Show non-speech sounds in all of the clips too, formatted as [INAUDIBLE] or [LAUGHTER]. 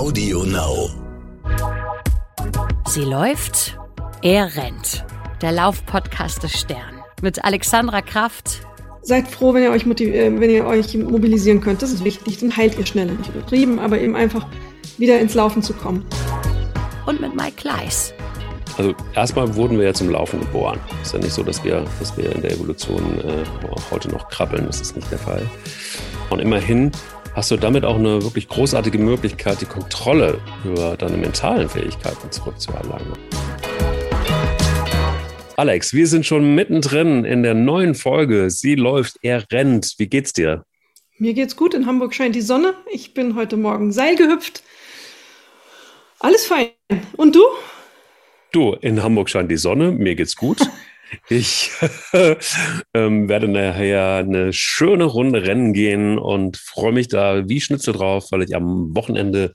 Audio Now. Sie läuft, er rennt. Der Laufpodcast des Stern. Mit Alexandra Kraft. Seid froh, wenn ihr, euch äh, wenn ihr euch mobilisieren könnt. Das ist wichtig. Dann heilt ihr schneller. Nicht übertrieben, aber eben einfach wieder ins Laufen zu kommen. Und mit Mike Kleiss. Also erstmal wurden wir ja zum Laufen geboren. Es ist ja nicht so, dass wir, dass wir in der Evolution äh, auch heute noch krabbeln. Das ist nicht der Fall. Und immerhin hast du damit auch eine wirklich großartige Möglichkeit, die Kontrolle über deine mentalen Fähigkeiten zurückzuerlangen. Alex, wir sind schon mittendrin in der neuen Folge. Sie läuft, er rennt. Wie geht's dir? Mir geht's gut. In Hamburg scheint die Sonne. Ich bin heute Morgen Seil gehüpft. Alles fein. Und du? Du, in Hamburg scheint die Sonne. Mir geht's gut. [LAUGHS] Ich [LAUGHS] ähm, werde nachher eine schöne Runde rennen gehen und freue mich da wie Schnitzel drauf, weil ich am Wochenende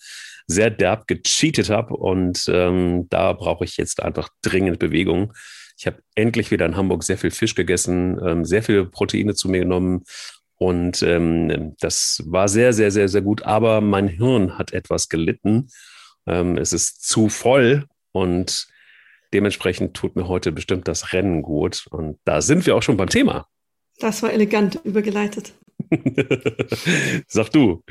sehr derb gecheatet habe und ähm, da brauche ich jetzt einfach dringend Bewegung. Ich habe endlich wieder in Hamburg sehr viel Fisch gegessen, ähm, sehr viel Proteine zu mir genommen und ähm, das war sehr, sehr, sehr, sehr gut. Aber mein Hirn hat etwas gelitten. Ähm, es ist zu voll und Dementsprechend tut mir heute bestimmt das Rennen gut. Und da sind wir auch schon beim Thema. Das war elegant übergeleitet. [LAUGHS] Sag du.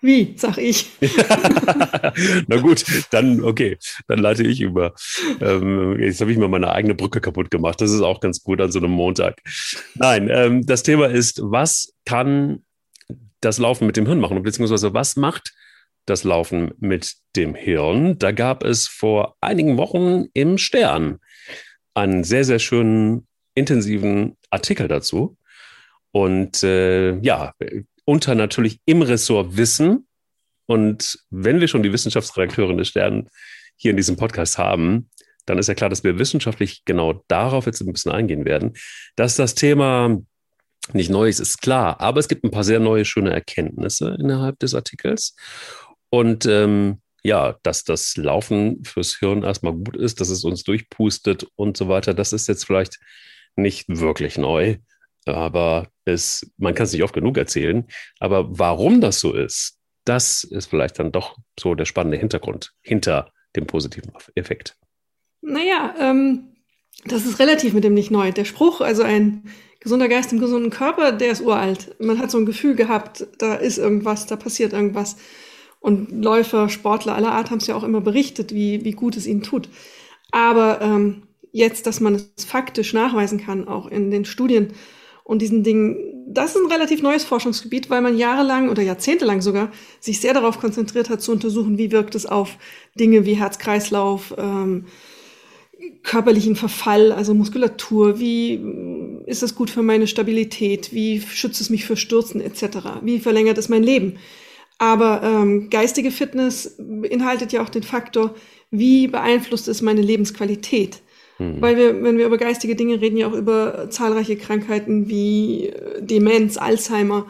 Wie, sag ich. [LAUGHS] Na gut, dann, okay, dann leite ich über. Ähm, jetzt habe ich mir meine eigene Brücke kaputt gemacht. Das ist auch ganz gut an so einem Montag. Nein, ähm, das Thema ist, was kann das Laufen mit dem Hirn machen? Beziehungsweise was macht das Laufen mit dem Hirn. Da gab es vor einigen Wochen im Stern einen sehr, sehr schönen, intensiven Artikel dazu. Und äh, ja, unter natürlich im Ressort Wissen. Und wenn wir schon die Wissenschaftsredakteurin des Stern hier in diesem Podcast haben, dann ist ja klar, dass wir wissenschaftlich genau darauf jetzt ein bisschen eingehen werden. Dass das Thema nicht neu ist, ist klar, aber es gibt ein paar sehr neue, schöne Erkenntnisse innerhalb des Artikels. Und ähm, ja, dass das Laufen fürs Hirn erstmal gut ist, dass es uns durchpustet und so weiter, das ist jetzt vielleicht nicht wirklich neu. Aber es, man kann es nicht oft genug erzählen. Aber warum das so ist, das ist vielleicht dann doch so der spannende Hintergrund hinter dem positiven Effekt. Naja, ähm, das ist relativ mit dem nicht neu. Der Spruch, also ein gesunder Geist im gesunden Körper, der ist uralt. Man hat so ein Gefühl gehabt, da ist irgendwas, da passiert irgendwas. Und Läufer, Sportler aller Art haben es ja auch immer berichtet, wie, wie gut es ihnen tut. Aber ähm, jetzt, dass man es faktisch nachweisen kann, auch in den Studien und diesen Dingen, das ist ein relativ neues Forschungsgebiet, weil man jahrelang oder jahrzehntelang sogar sich sehr darauf konzentriert hat, zu untersuchen, wie wirkt es auf Dinge wie Herz-Kreislauf, ähm, körperlichen Verfall, also Muskulatur, wie ist es gut für meine Stabilität, wie schützt es mich für Stürzen etc., wie verlängert es mein Leben. Aber ähm, geistige Fitness beinhaltet ja auch den Faktor, wie beeinflusst es meine Lebensqualität? Mhm. Weil wir, wenn wir über geistige Dinge reden, ja auch über zahlreiche Krankheiten wie äh, Demenz, Alzheimer,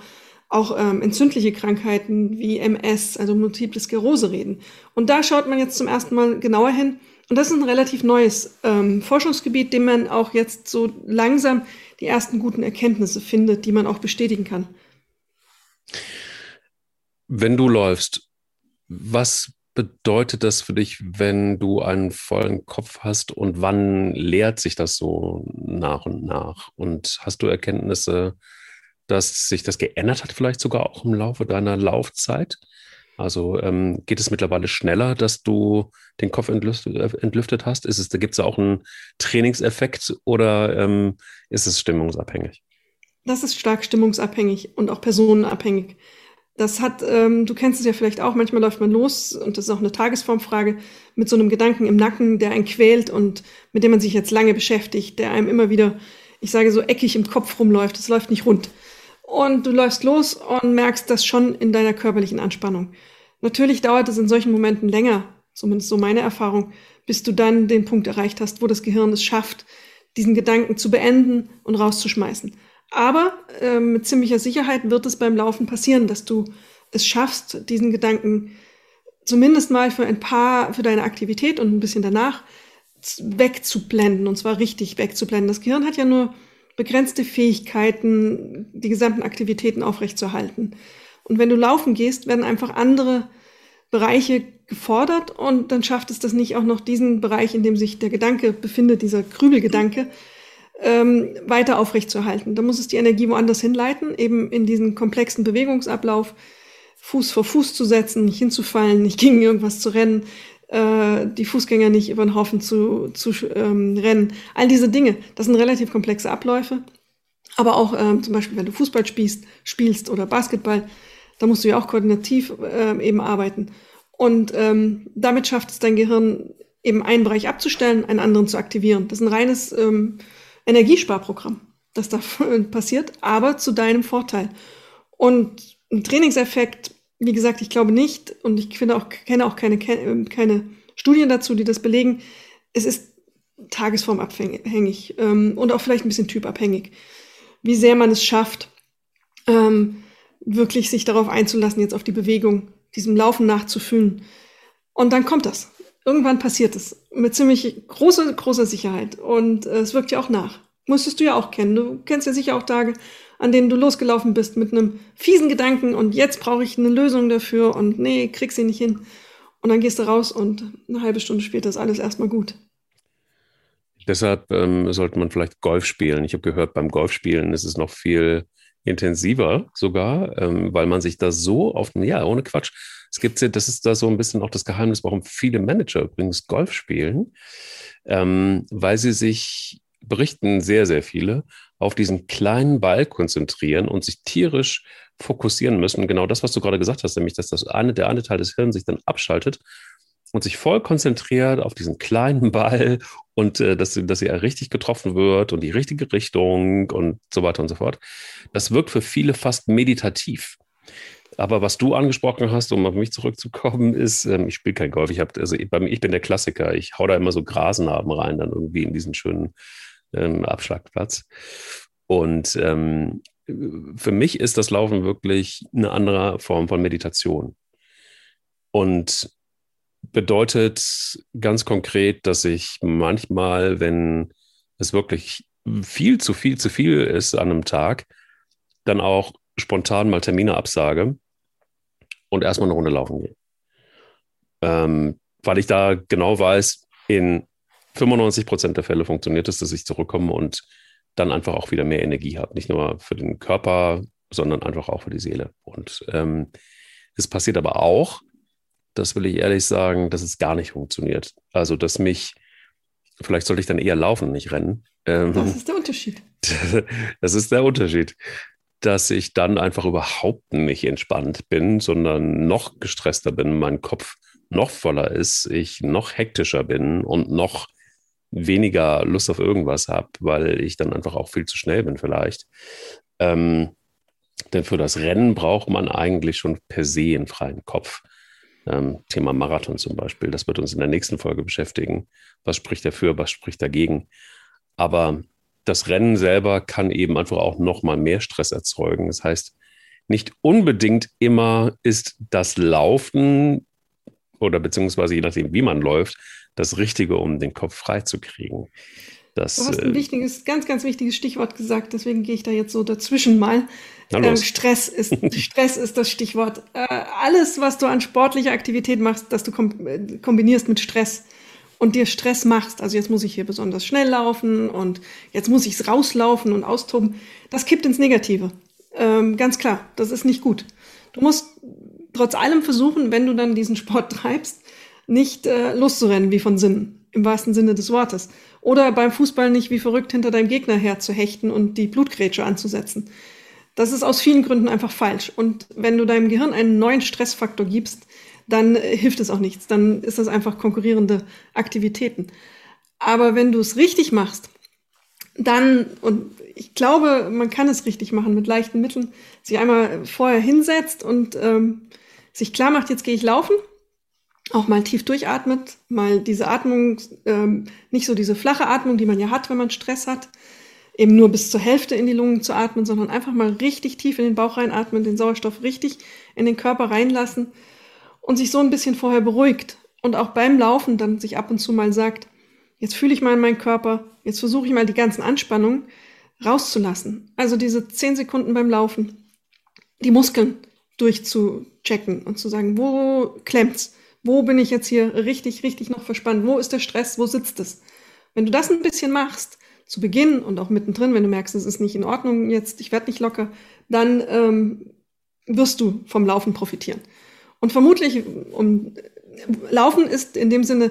auch ähm, entzündliche Krankheiten wie MS, also Multiple Sklerose reden. Und da schaut man jetzt zum ersten Mal genauer hin. Und das ist ein relativ neues ähm, Forschungsgebiet, dem man auch jetzt so langsam die ersten guten Erkenntnisse findet, die man auch bestätigen kann. Wenn du läufst, was bedeutet das für dich, wenn du einen vollen Kopf hast und wann leert sich das so nach und nach? Und hast du Erkenntnisse, dass sich das geändert hat, vielleicht sogar auch im Laufe deiner Laufzeit? Also ähm, geht es mittlerweile schneller, dass du den Kopf entlüftet, entlüftet hast? Ist es, da gibt es auch einen Trainingseffekt oder ähm, ist es stimmungsabhängig? Das ist stark stimmungsabhängig und auch personenabhängig. Das hat, ähm, du kennst es ja vielleicht auch, manchmal läuft man los, und das ist auch eine Tagesformfrage, mit so einem Gedanken im Nacken, der einen quält und mit dem man sich jetzt lange beschäftigt, der einem immer wieder, ich sage so eckig im Kopf rumläuft, es läuft nicht rund. Und du läufst los und merkst das schon in deiner körperlichen Anspannung. Natürlich dauert es in solchen Momenten länger, zumindest so meine Erfahrung, bis du dann den Punkt erreicht hast, wo das Gehirn es schafft, diesen Gedanken zu beenden und rauszuschmeißen. Aber äh, mit ziemlicher Sicherheit wird es beim Laufen passieren, dass du es schaffst, diesen Gedanken zumindest mal für ein paar, für deine Aktivität und ein bisschen danach wegzublenden, und zwar richtig wegzublenden. Das Gehirn hat ja nur begrenzte Fähigkeiten, die gesamten Aktivitäten aufrechtzuerhalten. Und wenn du laufen gehst, werden einfach andere Bereiche gefordert und dann schafft es das nicht auch noch diesen Bereich, in dem sich der Gedanke befindet, dieser Krübelgedanke, ähm, weiter aufrechtzuerhalten. Da muss es die Energie woanders hinleiten, eben in diesen komplexen Bewegungsablauf, Fuß vor Fuß zu setzen, nicht hinzufallen, nicht gegen irgendwas zu rennen, äh, die Fußgänger nicht über den Haufen zu, zu ähm, rennen. All diese Dinge, das sind relativ komplexe Abläufe. Aber auch ähm, zum Beispiel, wenn du Fußball spielst, spielst oder Basketball, da musst du ja auch koordinativ äh, eben arbeiten. Und ähm, damit schafft es dein Gehirn eben einen Bereich abzustellen, einen anderen zu aktivieren. Das ist ein reines ähm, Energiesparprogramm, das da [LAUGHS] passiert, aber zu deinem Vorteil. Und ein Trainingseffekt, wie gesagt, ich glaube nicht, und ich finde auch, kenne auch keine, keine Studien dazu, die das belegen. Es ist tagesformabhängig ähm, und auch vielleicht ein bisschen typabhängig, wie sehr man es schafft, ähm, wirklich sich darauf einzulassen, jetzt auf die Bewegung, diesem Laufen nachzufühlen. Und dann kommt das. Irgendwann passiert es. Mit ziemlich großer, großer Sicherheit. Und äh, es wirkt ja auch nach. Musstest du ja auch kennen. Du kennst ja sicher auch Tage, an denen du losgelaufen bist mit einem fiesen Gedanken und jetzt brauche ich eine Lösung dafür und nee, krieg sie nicht hin. Und dann gehst du raus und eine halbe Stunde später ist alles erstmal gut. Deshalb ähm, sollte man vielleicht Golf spielen. Ich habe gehört, beim Golfspielen ist es noch viel intensiver sogar, ähm, weil man sich da so auf, ja, ohne Quatsch. Es gibt, das ist da so ein bisschen auch das Geheimnis, warum viele Manager übrigens Golf spielen, ähm, weil sie sich, berichten sehr, sehr viele, auf diesen kleinen Ball konzentrieren und sich tierisch fokussieren müssen. Genau das, was du gerade gesagt hast, nämlich, dass das eine, der eine Teil des Hirns sich dann abschaltet und sich voll konzentriert auf diesen kleinen [LAUGHS] Ball und äh, dass, dass er richtig getroffen wird und die richtige Richtung und so weiter und so fort. Das wirkt für viele fast meditativ. Aber was du angesprochen hast, um auf mich zurückzukommen, ist, ähm, ich spiele kein Golf. Ich, hab, also, ich, ich bin der Klassiker. Ich hau da immer so Grasnarben rein, dann irgendwie in diesen schönen ähm, Abschlagplatz. Und ähm, für mich ist das Laufen wirklich eine andere Form von Meditation. Und bedeutet ganz konkret, dass ich manchmal, wenn es wirklich viel zu viel zu viel ist an einem Tag, dann auch spontan mal Termine absage und erstmal eine Runde laufen gehe. Ähm, weil ich da genau weiß, in 95 Prozent der Fälle funktioniert es, dass ich zurückkomme und dann einfach auch wieder mehr Energie habe. Nicht nur für den Körper, sondern einfach auch für die Seele. Und ähm, es passiert aber auch, das will ich ehrlich sagen, dass es gar nicht funktioniert. Also, dass mich, vielleicht sollte ich dann eher laufen, nicht rennen. Ähm, das ist der Unterschied. [LAUGHS] das ist der Unterschied. Dass ich dann einfach überhaupt nicht entspannt bin, sondern noch gestresster bin, mein Kopf noch voller ist, ich noch hektischer bin und noch weniger Lust auf irgendwas habe, weil ich dann einfach auch viel zu schnell bin vielleicht. Ähm, denn für das Rennen braucht man eigentlich schon per se einen freien Kopf. Ähm, Thema Marathon zum Beispiel, das wird uns in der nächsten Folge beschäftigen. Was spricht dafür, was spricht dagegen? Aber das Rennen selber kann eben einfach auch noch mal mehr Stress erzeugen. Das heißt, nicht unbedingt immer ist das Laufen oder beziehungsweise je nachdem, wie man läuft, das Richtige, um den Kopf frei zu kriegen. Das, du hast ein äh, wichtiges, ganz, ganz wichtiges Stichwort gesagt, deswegen gehe ich da jetzt so dazwischen mal. Ähm, Stress, ist, [LAUGHS] Stress ist das Stichwort. Äh, alles, was du an sportlicher Aktivität machst, dass du kom äh, kombinierst mit Stress und dir Stress machst, also jetzt muss ich hier besonders schnell laufen und jetzt muss ich es rauslaufen und austoben, das kippt ins Negative. Ähm, ganz klar, das ist nicht gut. Du musst trotz allem versuchen, wenn du dann diesen Sport [LAUGHS] treibst, nicht äh, loszurennen wie von Sinnen, im wahrsten Sinne des Wortes. Oder beim Fußball nicht wie verrückt hinter deinem Gegner herzuhechten und die Blutgrätsche anzusetzen. Das ist aus vielen Gründen einfach falsch. Und wenn du deinem Gehirn einen neuen Stressfaktor gibst, dann äh, hilft es auch nichts. Dann ist das einfach konkurrierende Aktivitäten. Aber wenn du es richtig machst, dann, und ich glaube, man kann es richtig machen mit leichten Mitteln, sich einmal vorher hinsetzt und ähm, sich klar macht, jetzt gehe ich laufen, auch mal tief durchatmet, mal diese Atmung, ähm, nicht so diese flache Atmung, die man ja hat, wenn man Stress hat, eben nur bis zur Hälfte in die Lungen zu atmen, sondern einfach mal richtig tief in den Bauch reinatmen, den Sauerstoff richtig in den Körper reinlassen und sich so ein bisschen vorher beruhigt und auch beim Laufen dann sich ab und zu mal sagt, jetzt fühle ich mal in meinen Körper, jetzt versuche ich mal die ganzen Anspannungen rauszulassen. Also diese zehn Sekunden beim Laufen, die Muskeln durchzuchecken und zu sagen, wo klemmt's? Wo bin ich jetzt hier richtig, richtig noch verspannt? Wo ist der Stress? Wo sitzt es? Wenn du das ein bisschen machst, zu Beginn und auch mittendrin, wenn du merkst, es ist nicht in Ordnung jetzt, ich werde nicht locker, dann ähm, wirst du vom Laufen profitieren. Und vermutlich, um, Laufen ist in dem Sinne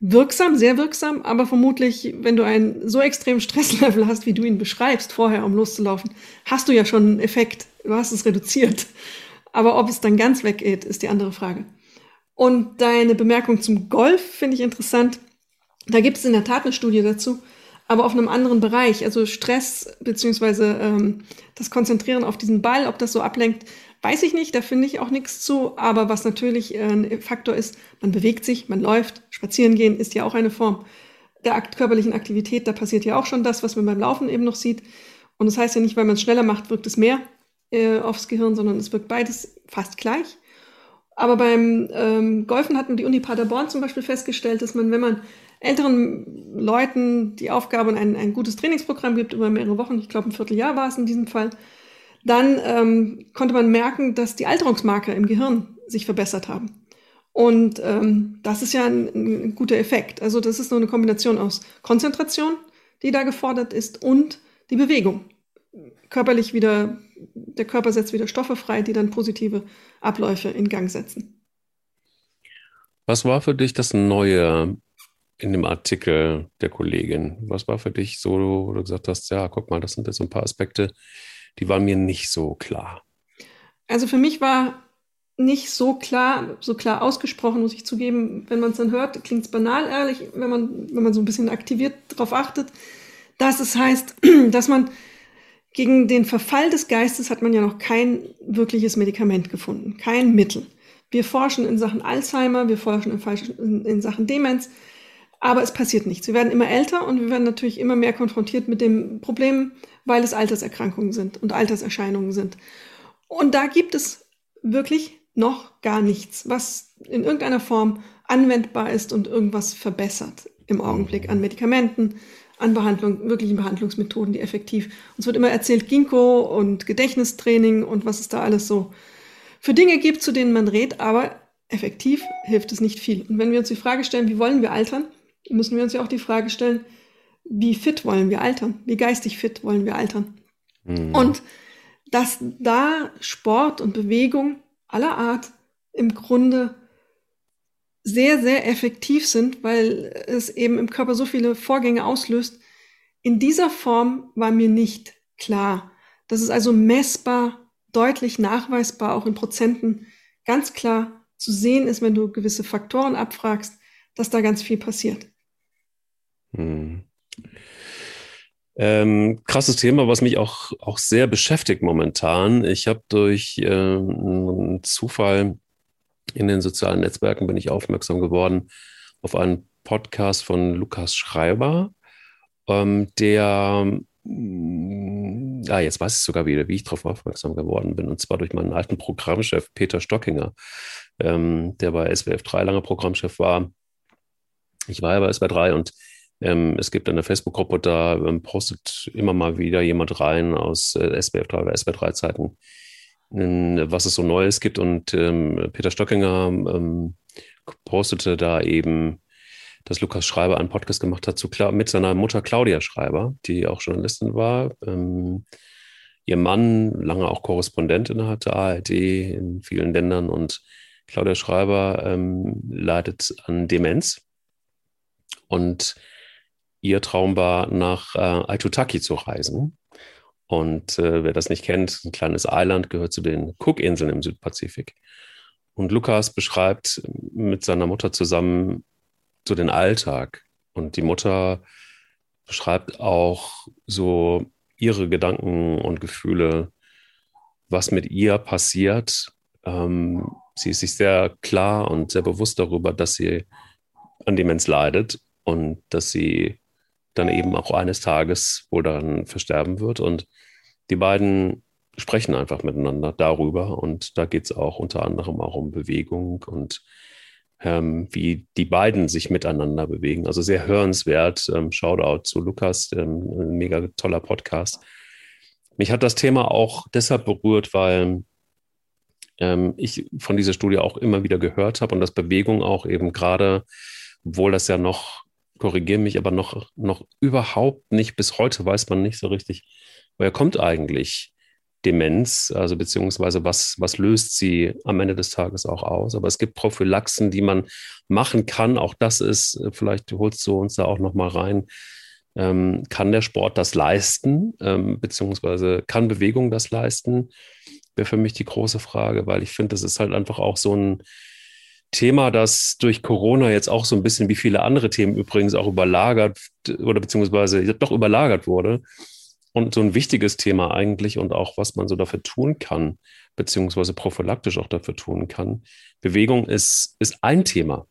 wirksam, sehr wirksam, aber vermutlich, wenn du einen so extremen Stresslevel hast, wie du ihn beschreibst vorher, um loszulaufen, hast du ja schon einen Effekt. Du hast es reduziert. Aber ob es dann ganz weggeht, ist die andere Frage. Und deine Bemerkung zum Golf finde ich interessant. Da gibt es in der Tat eine Studie dazu, aber auf einem anderen Bereich. Also Stress beziehungsweise ähm, das Konzentrieren auf diesen Ball, ob das so ablenkt, weiß ich nicht. Da finde ich auch nichts zu. Aber was natürlich äh, ein Faktor ist, man bewegt sich, man läuft, spazieren gehen ist ja auch eine Form der akt körperlichen Aktivität. Da passiert ja auch schon das, was man beim Laufen eben noch sieht. Und das heißt ja nicht, weil man es schneller macht, wirkt es mehr äh, aufs Gehirn, sondern es wirkt beides fast gleich. Aber beim ähm, Golfen hatten die Uni Paderborn zum Beispiel festgestellt, dass man, wenn man älteren Leuten die Aufgabe und ein, ein gutes Trainingsprogramm gibt über mehrere Wochen, ich glaube ein Vierteljahr war es in diesem Fall, dann ähm, konnte man merken, dass die Alterungsmarker im Gehirn sich verbessert haben. Und ähm, das ist ja ein, ein, guter Effekt. Also das ist nur eine Kombination aus Konzentration, die da gefordert ist, und die Bewegung. Körperlich wieder, der Körper setzt wieder Stoffe frei, die dann positive Abläufe in Gang setzen. Was war für dich das Neue in dem Artikel der Kollegin? Was war für dich so, wo du gesagt hast, ja, guck mal, das sind jetzt so ein paar Aspekte, die waren mir nicht so klar? Also für mich war nicht so klar, so klar ausgesprochen, muss ich zugeben. Wenn man es dann hört, klingt es banal, ehrlich, wenn man, wenn man so ein bisschen aktiviert darauf achtet, dass es heißt, [CLEARS THROAT] dass man gegen den Verfall des Geistes hat man ja noch kein wirkliches Medikament gefunden, kein Mittel. Wir forschen in Sachen Alzheimer, wir forschen in, in Sachen Demenz, aber es passiert nichts. Wir werden immer älter und wir werden natürlich immer mehr konfrontiert mit dem Problem, weil es Alterserkrankungen sind und Alterserscheinungen sind. Und da gibt es wirklich noch gar nichts, was in irgendeiner Form anwendbar ist und irgendwas verbessert im Augenblick an Medikamenten, an Behandlung, wirklichen Behandlungsmethoden, die effektiv. Uns wird immer erzählt, Ginkgo und Gedächtnistraining und was es da alles so für Dinge gibt, zu denen man redet, aber effektiv hilft es nicht viel. Und wenn wir uns die Frage stellen, wie wollen wir altern, müssen wir uns ja auch die Frage stellen, wie fit wollen wir altern? Wie geistig fit wollen wir altern? Mhm. Und dass da Sport und Bewegung aller Art im Grunde sehr, sehr effektiv sind, weil es eben im Körper so viele Vorgänge auslöst. In dieser Form war mir nicht klar. Das ist also messbar, deutlich nachweisbar, auch in Prozenten ganz klar zu sehen ist, wenn du gewisse Faktoren abfragst, dass da ganz viel passiert. Hm. Ähm, krasses Thema, was mich auch, auch sehr beschäftigt momentan. Ich habe durch äh, einen Zufall in den sozialen Netzwerken bin ich aufmerksam geworden auf einen Podcast von Lukas Schreiber, ähm, der, mm, ah, jetzt weiß ich sogar wieder, wie ich darauf aufmerksam geworden bin, und zwar durch meinen alten Programmchef Peter Stockinger, ähm, der bei SWF 3 lange Programmchef war. Ich war ja bei SWF 3 und ähm, es gibt eine Facebook-Gruppe, da ähm, postet immer mal wieder jemand rein aus äh, SBF 3 oder SBF 3 Zeiten, äh, was es so Neues gibt. Und ähm, Peter Stockinger ähm, postete da eben, dass Lukas Schreiber einen Podcast gemacht hat zu, mit seiner Mutter Claudia Schreiber, die auch Journalistin war. Ähm, ihr Mann, lange auch Korrespondentin hatte, ARD in vielen Ländern und Claudia Schreiber ähm, leidet an Demenz. Und ihr Traum war, nach äh, Aitutaki zu reisen. Und äh, wer das nicht kennt, ein kleines Eiland gehört zu den Cook-Inseln im Südpazifik. Und Lukas beschreibt mit seiner Mutter zusammen so den Alltag. Und die Mutter beschreibt auch so ihre Gedanken und Gefühle, was mit ihr passiert. Ähm, sie ist sich sehr klar und sehr bewusst darüber, dass sie an Demenz leidet und dass sie dann eben auch eines Tages wohl dann versterben wird. Und die beiden sprechen einfach miteinander darüber. Und da geht es auch unter anderem auch um Bewegung und ähm, wie die beiden sich miteinander bewegen. Also sehr hörenswert. Ähm, Shoutout zu Lukas, ähm, ein mega toller Podcast. Mich hat das Thema auch deshalb berührt, weil ähm, ich von dieser Studie auch immer wieder gehört habe und dass Bewegung auch eben gerade, obwohl das ja noch, korrigiere mich, aber noch, noch überhaupt nicht, bis heute weiß man nicht so richtig, woher kommt eigentlich Demenz, also beziehungsweise was, was löst sie am Ende des Tages auch aus. Aber es gibt Prophylaxen, die man machen kann. Auch das ist, äh, vielleicht holst du uns da auch nochmal rein. Ähm, kann der Sport das leisten, ähm, beziehungsweise kann Bewegung das leisten? Wäre für mich die große Frage, weil ich finde, das ist halt einfach auch so ein Thema, das durch Corona jetzt auch so ein bisschen wie viele andere Themen übrigens auch überlagert oder beziehungsweise doch überlagert wurde und so ein wichtiges Thema eigentlich und auch, was man so dafür tun kann, beziehungsweise prophylaktisch auch dafür tun kann. Bewegung ist, ist ein Thema.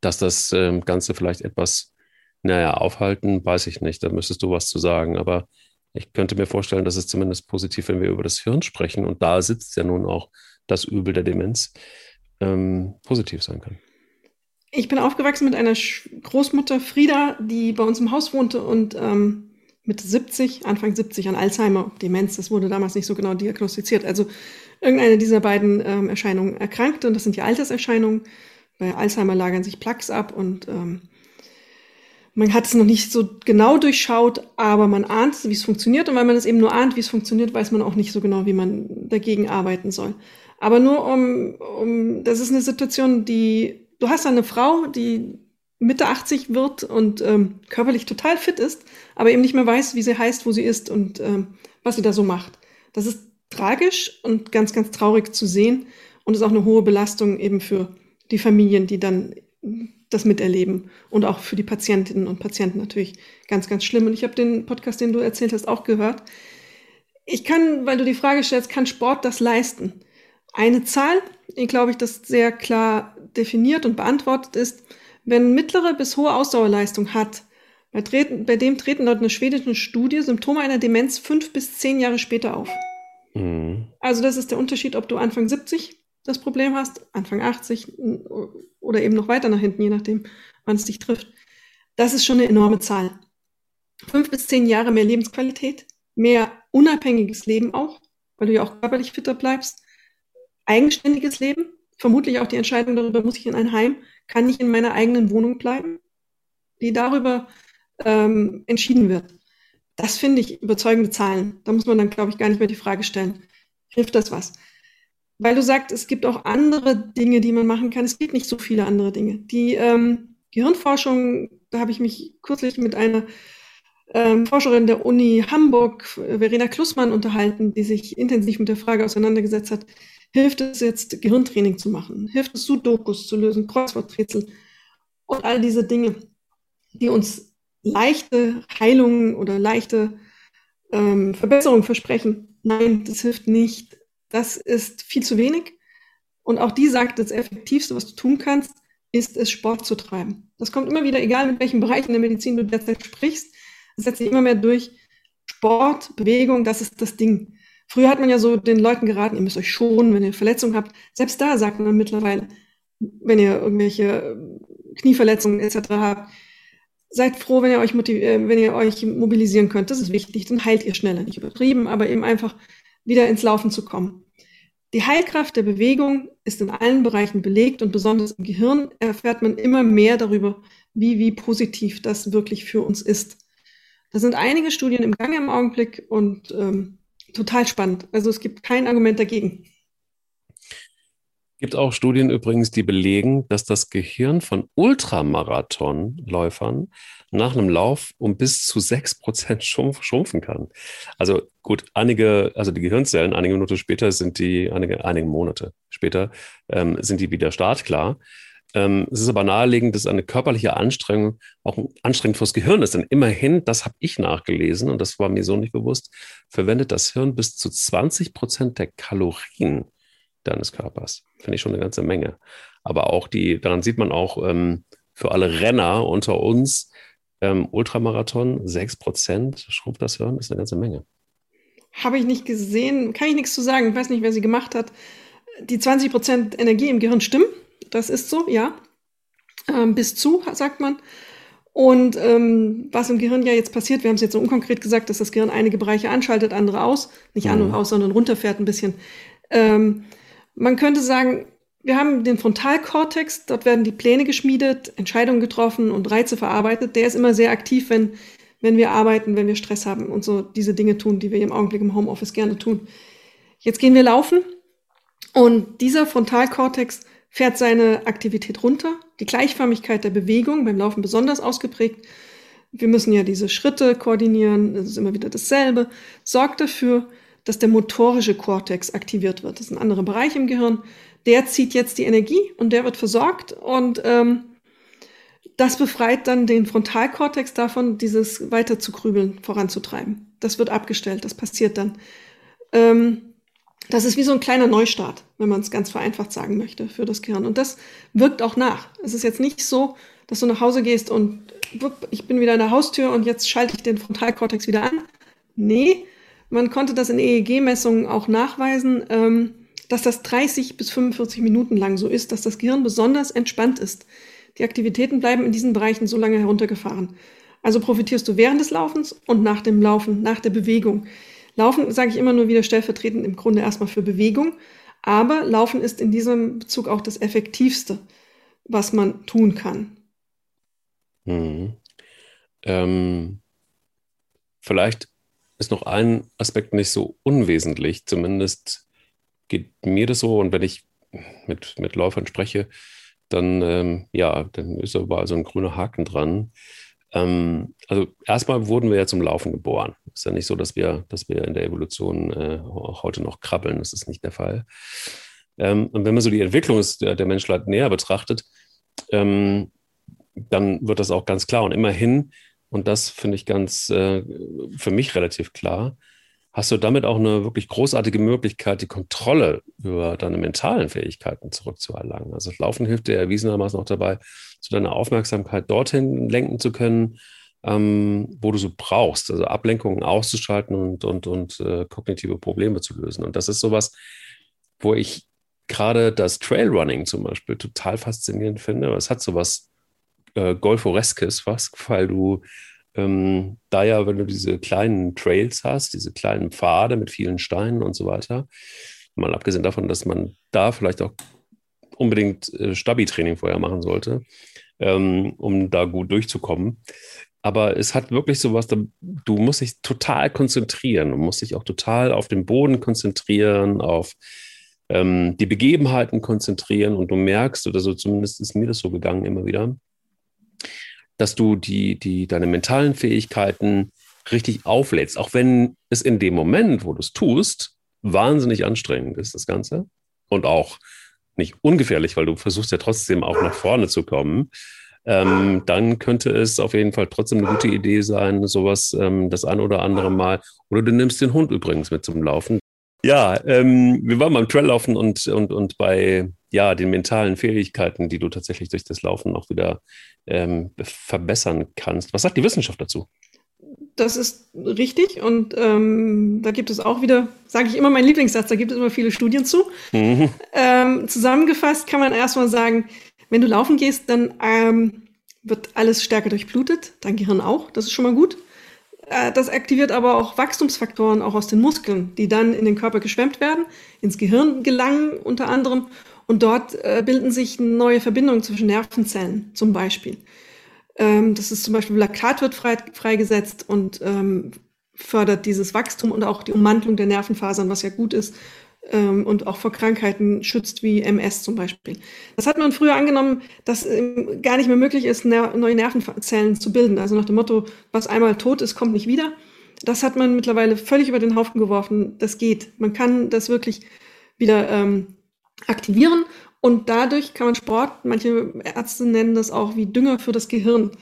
Dass das äh, Ganze vielleicht etwas, naja, aufhalten, weiß ich nicht. Da müsstest du was zu sagen. Aber ich könnte mir vorstellen, dass es zumindest positiv, wenn wir über das Hirn sprechen, und da sitzt ja nun auch das Übel der Demenz, ähm, positiv sein kann. Ich bin aufgewachsen mit einer Großmutter Frieda, die bei uns im Haus wohnte und ähm, mit 70, Anfang 70 an Alzheimer, Demenz, das wurde damals nicht so genau diagnostiziert. Also irgendeine dieser beiden ähm, Erscheinungen erkrankte und das sind die Alterserscheinungen. Bei Alzheimer lagern sich Plaques ab und ähm, man hat es noch nicht so genau durchschaut, aber man ahnt, wie es funktioniert. Und weil man es eben nur ahnt, wie es funktioniert, weiß man auch nicht so genau, wie man dagegen arbeiten soll. Aber nur um, um das ist eine Situation, die, du hast eine Frau, die Mitte 80 wird und ähm, körperlich total fit ist, aber eben nicht mehr weiß, wie sie heißt, wo sie ist und ähm, was sie da so macht. Das ist tragisch und ganz, ganz traurig zu sehen und ist auch eine hohe Belastung eben für die Familien, die dann das miterleben und auch für die Patientinnen und Patienten natürlich ganz, ganz schlimm. Und ich habe den Podcast, den du erzählt hast, auch gehört. Ich kann, weil du die Frage stellst, kann Sport das leisten? Eine Zahl, die, glaube ich, das sehr klar definiert und beantwortet ist, wenn mittlere bis hohe Ausdauerleistung hat, bei, treten, bei dem treten laut einer schwedischen Studie Symptome einer Demenz fünf bis zehn Jahre später auf. Mhm. Also das ist der Unterschied, ob du Anfang 70 das Problem hast, Anfang 80 oder eben noch weiter nach hinten, je nachdem, wann es dich trifft. Das ist schon eine enorme Zahl. Fünf bis zehn Jahre mehr Lebensqualität, mehr unabhängiges Leben auch, weil du ja auch körperlich fitter bleibst, eigenständiges Leben, vermutlich auch die Entscheidung darüber, muss ich in ein Heim, kann ich in meiner eigenen Wohnung bleiben, die darüber ähm, entschieden wird. Das finde ich überzeugende Zahlen. Da muss man dann, glaube ich, gar nicht mehr die Frage stellen, hilft das was? Weil du sagst, es gibt auch andere Dinge, die man machen kann. Es gibt nicht so viele andere Dinge. Die ähm, Gehirnforschung, da habe ich mich kürzlich mit einer ähm, Forscherin der Uni Hamburg, Verena Klussmann, unterhalten, die sich intensiv mit der Frage auseinandergesetzt hat, hilft es jetzt, Gehirntraining zu machen? Hilft es, Sudokus zu lösen, Kreuzworträtsel und all diese Dinge, die uns leichte Heilungen oder leichte ähm, Verbesserungen versprechen? Nein, das hilft nicht. Das ist viel zu wenig. Und auch die sagt, das Effektivste, was du tun kannst, ist es, Sport zu treiben. Das kommt immer wieder, egal mit welchem Bereich in der Medizin du derzeit sprichst, setzt sich immer mehr durch. Sport, Bewegung, das ist das Ding. Früher hat man ja so den Leuten geraten, ihr müsst euch schonen, wenn ihr Verletzungen habt. Selbst da sagt man mittlerweile, wenn ihr irgendwelche äh, Knieverletzungen etc. habt, seid froh, wenn ihr euch äh, wenn ihr euch mobilisieren könnt. Das ist wichtig. Dann heilt ihr schneller, nicht übertrieben, aber eben einfach wieder ins Laufen zu kommen. Die Heilkraft der Bewegung ist in allen Bereichen belegt und besonders im Gehirn erfährt man immer mehr darüber, wie, wie positiv das wirklich für uns ist. Da sind einige Studien im Gange im Augenblick und ähm, total spannend. Also es gibt kein Argument dagegen. Es gibt auch Studien übrigens, die belegen, dass das Gehirn von Ultramarathonläufern nach einem Lauf um bis zu 6% schrumpfen kann. Also gut, einige, also die Gehirnzellen, einige Minuten später sind die, einige, einige Monate später ähm, sind die wieder startklar. Ähm, es ist aber naheliegend, dass eine körperliche Anstrengung auch anstrengend fürs Gehirn ist. Denn immerhin, das habe ich nachgelesen und das war mir so nicht bewusst, verwendet das Hirn bis zu 20 Prozent der Kalorien deines Körpers. Finde ich schon eine ganze Menge. Aber auch die, daran sieht man auch ähm, für alle Renner unter uns, ähm, Ultramarathon, 6 Prozent schrumpft das Hirn, ist eine ganze Menge. Habe ich nicht gesehen, kann ich nichts zu sagen. Ich weiß nicht, wer sie gemacht hat. Die 20 Prozent Energie im Gehirn stimmen das ist so, ja. Ähm, bis zu, sagt man. Und ähm, was im Gehirn ja jetzt passiert, wir haben es jetzt so unkonkret gesagt, dass das Gehirn einige Bereiche anschaltet, andere aus. Nicht mhm. an und aus, sondern runterfährt ein bisschen. Ähm, Man könnte sagen, wir haben den Frontalkortex, dort werden die Pläne geschmiedet, Entscheidungen getroffen und Reize verarbeitet. Der ist immer sehr aktiv, wenn, wenn wir arbeiten, wenn wir Stress haben und so diese Dinge tun, die wir im Augenblick im Homeoffice gerne tun. Jetzt gehen wir laufen und dieser Frontalkortex fährt seine Aktivität runter. Die Gleichförmigkeit der Bewegung beim Laufen besonders ausgeprägt. Wir müssen ja diese Schritte koordinieren, das ist immer wieder dasselbe, sorgt dafür, dass der motorische Kortex aktiviert wird. Das ist ein anderer Bereich im Gehirn. Der zieht jetzt die Energie und der wird versorgt und ähm, das befreit dann den Frontalkortex davon, dieses weiter zu grübeln, voranzutreiben. Das wird abgestellt, das passiert dann. Ähm, das ist wie so ein kleiner Neustart, wenn man es ganz vereinfacht sagen möchte, für das Gehirn. Und das wirkt auch nach. Es ist jetzt nicht so, dass du nach Hause gehst und wupp, ich bin wieder in der Haustür und jetzt schalte ich den Frontalkortex wieder an. Nee, man konnte das in EEG-Messungen auch nachweisen, ähm, dass das 30 bis 45 Minuten lang so ist, dass das Gehirn besonders entspannt ist. Die Aktivitäten bleiben in diesen Bereichen so lange heruntergefahren. Also profitierst du während des Laufens und nach dem Laufen, nach der Bewegung. Laufen sage ich immer nur wieder stellvertretend im Grunde erstmal für Bewegung, aber Laufen ist in diesem Bezug auch das Effektivste, was man tun kann. Hm. Ähm, vielleicht ist noch ein Aspekt nicht so unwesentlich. Zumindest geht mir das so. Und wenn ich mit, mit Läufern spreche, dann, ähm, ja, dann ist überall so ein grüner Haken dran. Ähm, also erstmal wurden wir ja zum Laufen geboren. Ist ja nicht so, dass wir, dass wir in der Evolution äh, auch heute noch krabbeln. Das ist nicht der Fall. Ähm, und wenn man so die Entwicklung der, der Menschheit näher betrachtet, ähm, dann wird das auch ganz klar. Und immerhin und das finde ich ganz äh, für mich relativ klar, hast du damit auch eine wirklich großartige Möglichkeit, die Kontrolle über deine mentalen Fähigkeiten zurückzuerlangen. Also das Laufen hilft dir erwiesenermaßen auch dabei, zu deiner Aufmerksamkeit dorthin lenken zu können, ähm, wo du so brauchst, also Ablenkungen auszuschalten und, und, und äh, kognitive Probleme zu lösen. Und das ist sowas, wo ich gerade das Trailrunning zum Beispiel total faszinierend finde. Es hat sowas äh, Golforeskes fast, weil du ähm, da ja, wenn du diese kleinen Trails hast, diese kleinen Pfade mit vielen Steinen und so weiter, mal abgesehen davon, dass man da vielleicht auch unbedingt äh, Stabi-Training vorher machen sollte, ähm, um da gut durchzukommen. Aber es hat wirklich sowas, du musst dich total konzentrieren, du musst dich auch total auf den Boden konzentrieren, auf ähm, die Begebenheiten konzentrieren und du merkst, oder so zumindest ist mir das so gegangen immer wieder, dass du die, die, deine mentalen Fähigkeiten richtig auflädst, auch wenn es in dem Moment, wo du es tust, wahnsinnig anstrengend ist, das Ganze. Und auch nicht ungefährlich, weil du versuchst ja trotzdem auch nach vorne zu kommen. Ähm, dann könnte es auf jeden Fall trotzdem eine gute Idee sein, sowas ähm, das ein oder andere Mal. Oder du nimmst den Hund übrigens mit zum Laufen. Ja, ähm, wir waren beim Traillaufen und, und, und bei ja, den mentalen Fähigkeiten, die du tatsächlich durch das Laufen auch wieder ähm, verbessern kannst. Was sagt die Wissenschaft dazu? Das ist richtig und ähm, da gibt es auch wieder, sage ich immer mein Lieblingssatz, da gibt es immer viele Studien zu. Mhm. Ähm, zusammengefasst kann man erstmal sagen, wenn du laufen gehst, dann ähm, wird alles stärker durchblutet, dein Gehirn auch, das ist schon mal gut. Äh, das aktiviert aber auch Wachstumsfaktoren auch aus den Muskeln, die dann in den Körper geschwemmt werden, ins Gehirn gelangen unter anderem und dort äh, bilden sich neue Verbindungen zwischen Nervenzellen zum Beispiel. Ähm, das ist zum Beispiel Laktat wird frei, freigesetzt und ähm, fördert dieses Wachstum und auch die Ummantelung der Nervenfasern, was ja gut ist ähm, und auch vor Krankheiten schützt, wie MS zum Beispiel. Das hat man früher angenommen, dass ähm, gar nicht mehr möglich ist, ner neue Nervenzellen zu bilden. Also nach dem Motto, was einmal tot ist, kommt nicht wieder. Das hat man mittlerweile völlig über den Haufen geworfen. Das geht. Man kann das wirklich wieder ähm, aktivieren und dadurch kann man Sport, manche Ärzte nennen das auch wie Dünger für das Gehirn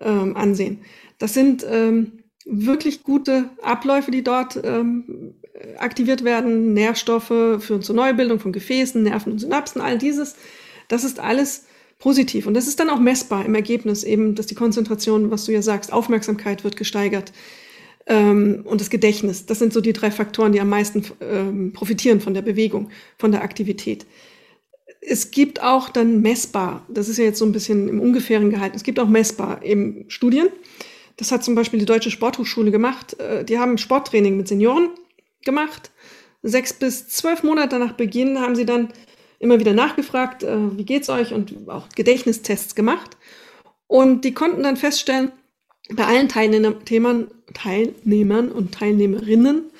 ähm, ansehen. Das sind ähm, wirklich gute Abläufe, die dort ähm, aktiviert werden. Nährstoffe führen zur Neubildung von Gefäßen, Nerven und Synapsen, all dieses. Das ist alles positiv. Und das ist dann auch messbar im Ergebnis eben, dass die Konzentration, was du ja sagst, Aufmerksamkeit wird gesteigert ähm, und das Gedächtnis. Das sind so die drei Faktoren, die am meisten ähm, profitieren von der Bewegung, von der Aktivität. Es gibt auch dann messbar, das ist ja jetzt so ein bisschen im Ungefähren gehalten, es gibt auch messbar eben Studien. Das hat zum Beispiel die Deutsche Sporthochschule gemacht. Äh, die haben Sporttraining mit Senioren gemacht, sechs bis zwölf Monate nach Beginn haben sie dann immer wieder nachgefragt, äh, wie geht's euch und auch Gedächtnistests gemacht. Und die konnten dann feststellen, bei allen Teilnehmern, Teilnehmern und Teilnehmerinnen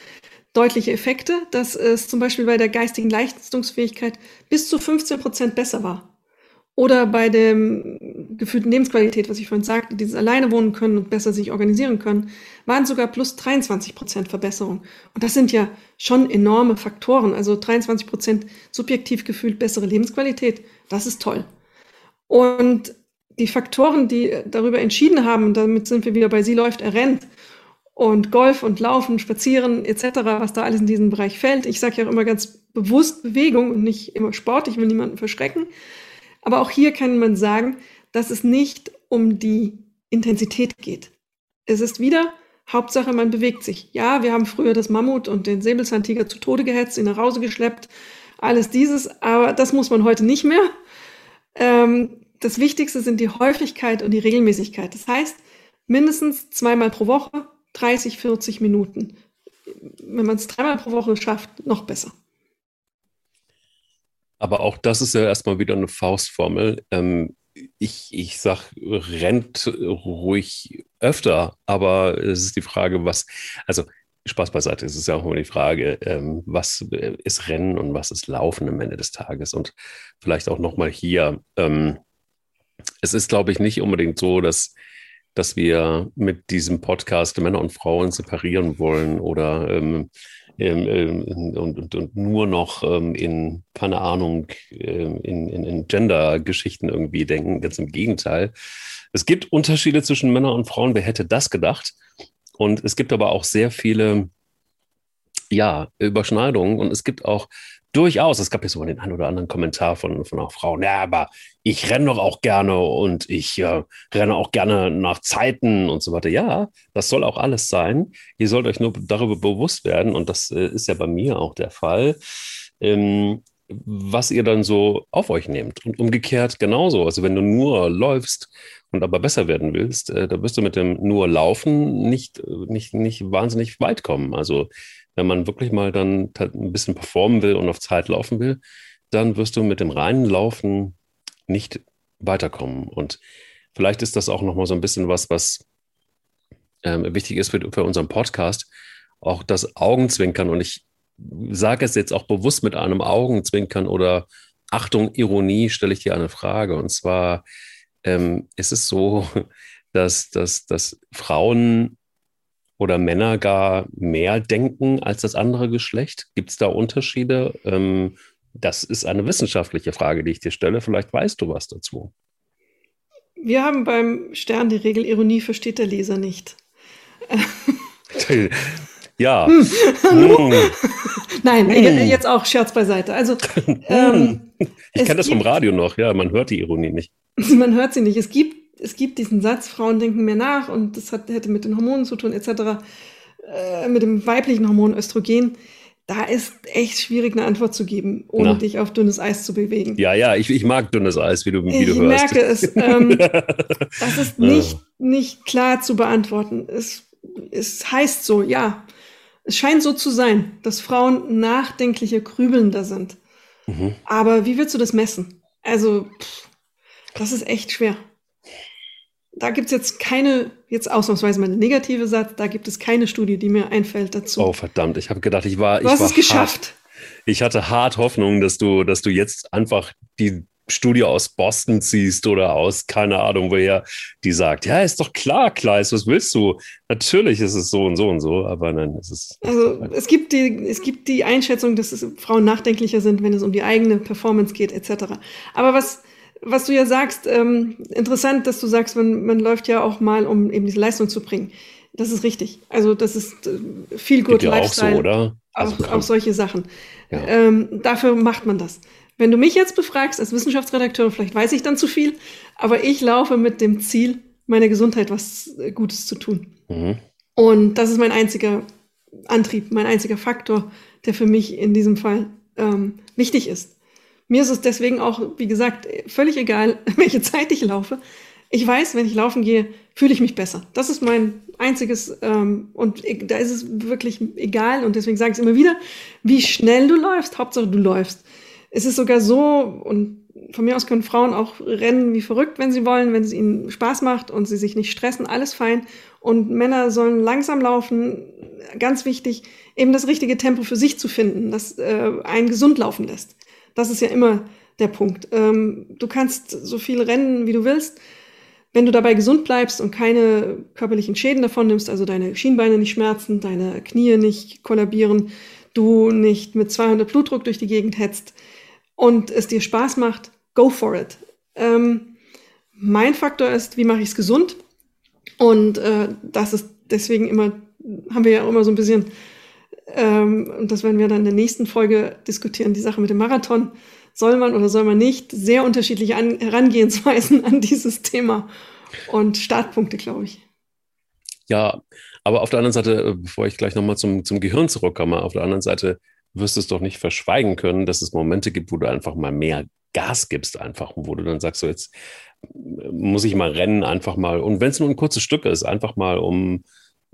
deutliche Effekte, dass es zum Beispiel bei der geistigen Leistungsfähigkeit bis zu 15 Prozent besser war. Oder bei der gefühlten Lebensqualität, was ich vorhin sagte, dieses alleine wohnen können und besser sich organisieren können, waren sogar plus 23 Prozent Verbesserung. Und das sind ja schon enorme Faktoren. Also 23 Prozent subjektiv gefühlt bessere Lebensqualität, das ist toll. Und die Faktoren, die darüber entschieden haben, damit sind wir wieder bei Sie läuft, er rennt und Golf und Laufen, Spazieren etc., was da alles in diesen Bereich fällt. Ich sage ja auch immer ganz bewusst Bewegung und nicht immer Sport, ich will niemanden verschrecken. Aber auch hier kann man sagen, dass es nicht um die Intensität geht. Es ist wieder Hauptsache, man bewegt sich. Ja, wir haben früher das Mammut und den Säbelzahntiger zu Tode gehetzt, ihn nach Hause geschleppt, alles dieses, aber das muss man heute nicht mehr. Ähm, das Wichtigste sind die Häufigkeit und die Regelmäßigkeit. Das heißt, mindestens zweimal pro Woche, 30, 40 Minuten. Wenn man es dreimal pro Woche schafft, noch besser. Aber auch das ist ja erstmal wieder eine Faustformel. Ähm, ich, ich sag, rennt ruhig öfter, aber es ist die Frage, was, also Spaß beiseite, es ist ja auch immer die Frage, ähm, was ist Rennen und was ist Laufen am Ende des Tages? Und vielleicht auch nochmal hier, ähm, es ist, glaube ich, nicht unbedingt so, dass, dass wir mit diesem Podcast Männer und Frauen separieren wollen oder ähm, ähm, ähm, und, und, und, nur noch ähm, in, keine Ahnung, ähm, in, in, in Gender-Geschichten irgendwie denken. Ganz im Gegenteil. Es gibt Unterschiede zwischen Männern und Frauen. Wer hätte das gedacht? Und es gibt aber auch sehr viele, ja, Überschneidungen. Und es gibt auch durchaus, es gab ja so den einen oder anderen Kommentar von, von auch Frauen, ja, aber ich renne doch auch gerne und ich äh, renne auch gerne nach Zeiten und so weiter. Ja, das soll auch alles sein. Ihr sollt euch nur darüber bewusst werden, und das äh, ist ja bei mir auch der Fall, ähm, was ihr dann so auf euch nehmt. Und umgekehrt genauso. Also wenn du nur läufst und aber besser werden willst, äh, da wirst du mit dem nur Laufen nicht, nicht, nicht wahnsinnig weit kommen. Also wenn man wirklich mal dann ein bisschen performen will und auf Zeit laufen will, dann wirst du mit dem reinen Laufen nicht weiterkommen. Und vielleicht ist das auch nochmal so ein bisschen was, was ähm, wichtig ist für, für unseren Podcast, auch das Augenzwinkern. Und ich sage es jetzt auch bewusst mit einem Augenzwinkern oder Achtung, Ironie, stelle ich dir eine Frage. Und zwar ähm, ist es so, [LAUGHS] dass, dass, dass Frauen oder Männer gar mehr denken als das andere Geschlecht? Gibt es da Unterschiede? Ähm, das ist eine wissenschaftliche Frage, die ich dir stelle. Vielleicht weißt du was dazu. Wir haben beim Stern die Regel, Ironie versteht der Leser nicht. [LAUGHS] ja. Hm. Nein, hm. jetzt auch Scherz beiseite. Also, [LAUGHS] ähm, ich kenne das vom Radio noch, ja, man hört die Ironie nicht. [LAUGHS] Man hört sie nicht. Es gibt es gibt diesen Satz, Frauen denken mehr nach und das hat, hätte mit den Hormonen zu tun, etc., äh, mit dem weiblichen Hormon Östrogen. Da ist echt schwierig, eine Antwort zu geben, ohne Na. dich auf dünnes Eis zu bewegen. Ja, ja, ich, ich mag dünnes Eis, wie du, wie ich du hörst. Ich merke es. [LAUGHS] Ähm, das ist nicht, nicht klar zu beantworten. Es, es heißt so, ja. Es scheint so zu sein, dass Frauen nachdenkliche, grübelnder sind. Mhm. Aber wie willst du das messen? Also, pff, das ist echt schwer da gibt es jetzt keine, jetzt ausnahmsweise mal eine negative Satz, da gibt es keine Studie, die mir einfällt dazu. Oh, verdammt, ich habe gedacht, ich war. Du ich hast war es geschafft. Hart, ich hatte hart Hoffnung, dass du, dass du jetzt einfach die Studie aus Boston ziehst oder aus, keine Ahnung, woher die sagt, ja, ist doch klar, Kleis, was willst du? Natürlich ist es so und so und so, aber nein, es ist. Also es gibt die, es gibt die Einschätzung, dass es Frauen nachdenklicher sind, wenn es um die eigene Performance geht, etc. Aber was was du ja sagst, ähm, interessant, dass du sagst, man, man läuft ja auch mal, um eben diese Leistung zu bringen. Das ist richtig. Also das ist äh, viel gut ja Lifestyle. Auch so, oder? Also, auch, auch solche Sachen. Ja. Ähm, dafür macht man das. Wenn du mich jetzt befragst als Wissenschaftsredakteur, vielleicht weiß ich dann zu viel, aber ich laufe mit dem Ziel, meiner Gesundheit was äh, Gutes zu tun. Mhm. Und das ist mein einziger Antrieb, mein einziger Faktor, der für mich in diesem Fall ähm, wichtig ist. Mir ist es deswegen auch, wie gesagt, völlig egal, [LAUGHS] welche Zeit ich laufe. Ich weiß, wenn ich laufen gehe, fühle ich mich besser. Das ist mein einziges, ähm, und da ist es wirklich egal, und deswegen sage ich es immer wieder, wie schnell du läufst, Hauptsache du läufst. Es ist sogar so, und von mir aus können Frauen auch rennen wie verrückt, wenn sie wollen, wenn es ihnen Spaß macht und sie sich nicht stressen, alles fein. Und Männer sollen langsam laufen, ganz wichtig, eben das richtige Tempo für sich zu finden, das äh, einen gesund laufen lässt. Das ist ja immer der Punkt. Ähm, du kannst so viel rennen, wie du willst. Wenn du dabei gesund bleibst und keine körperlichen Schäden davon nimmst, also deine Schienbeine nicht schmerzen, deine Knie nicht kollabieren, du nicht mit 200 Blutdruck durch die Gegend hetzt und es dir Spaß macht, go for it. Ähm, mein Faktor ist, wie mache ich es gesund? Und äh, das ist deswegen immer, haben wir ja immer so ein bisschen, ähm, und das werden wir dann in der nächsten Folge diskutieren, die Sache mit dem Marathon soll man oder soll man nicht, sehr unterschiedliche an Herangehensweisen an dieses Thema und Startpunkte, glaube ich. Ja, aber auf der anderen Seite, äh, bevor ich gleich nochmal zum, zum Gehirn zurückkomme, auf der anderen Seite wirst du es doch nicht verschweigen können, dass es Momente gibt, wo du einfach mal mehr Gas gibst, einfach, wo du dann sagst, so jetzt äh, muss ich mal rennen, einfach mal. Und wenn es nur ein kurzes Stück ist, einfach mal, um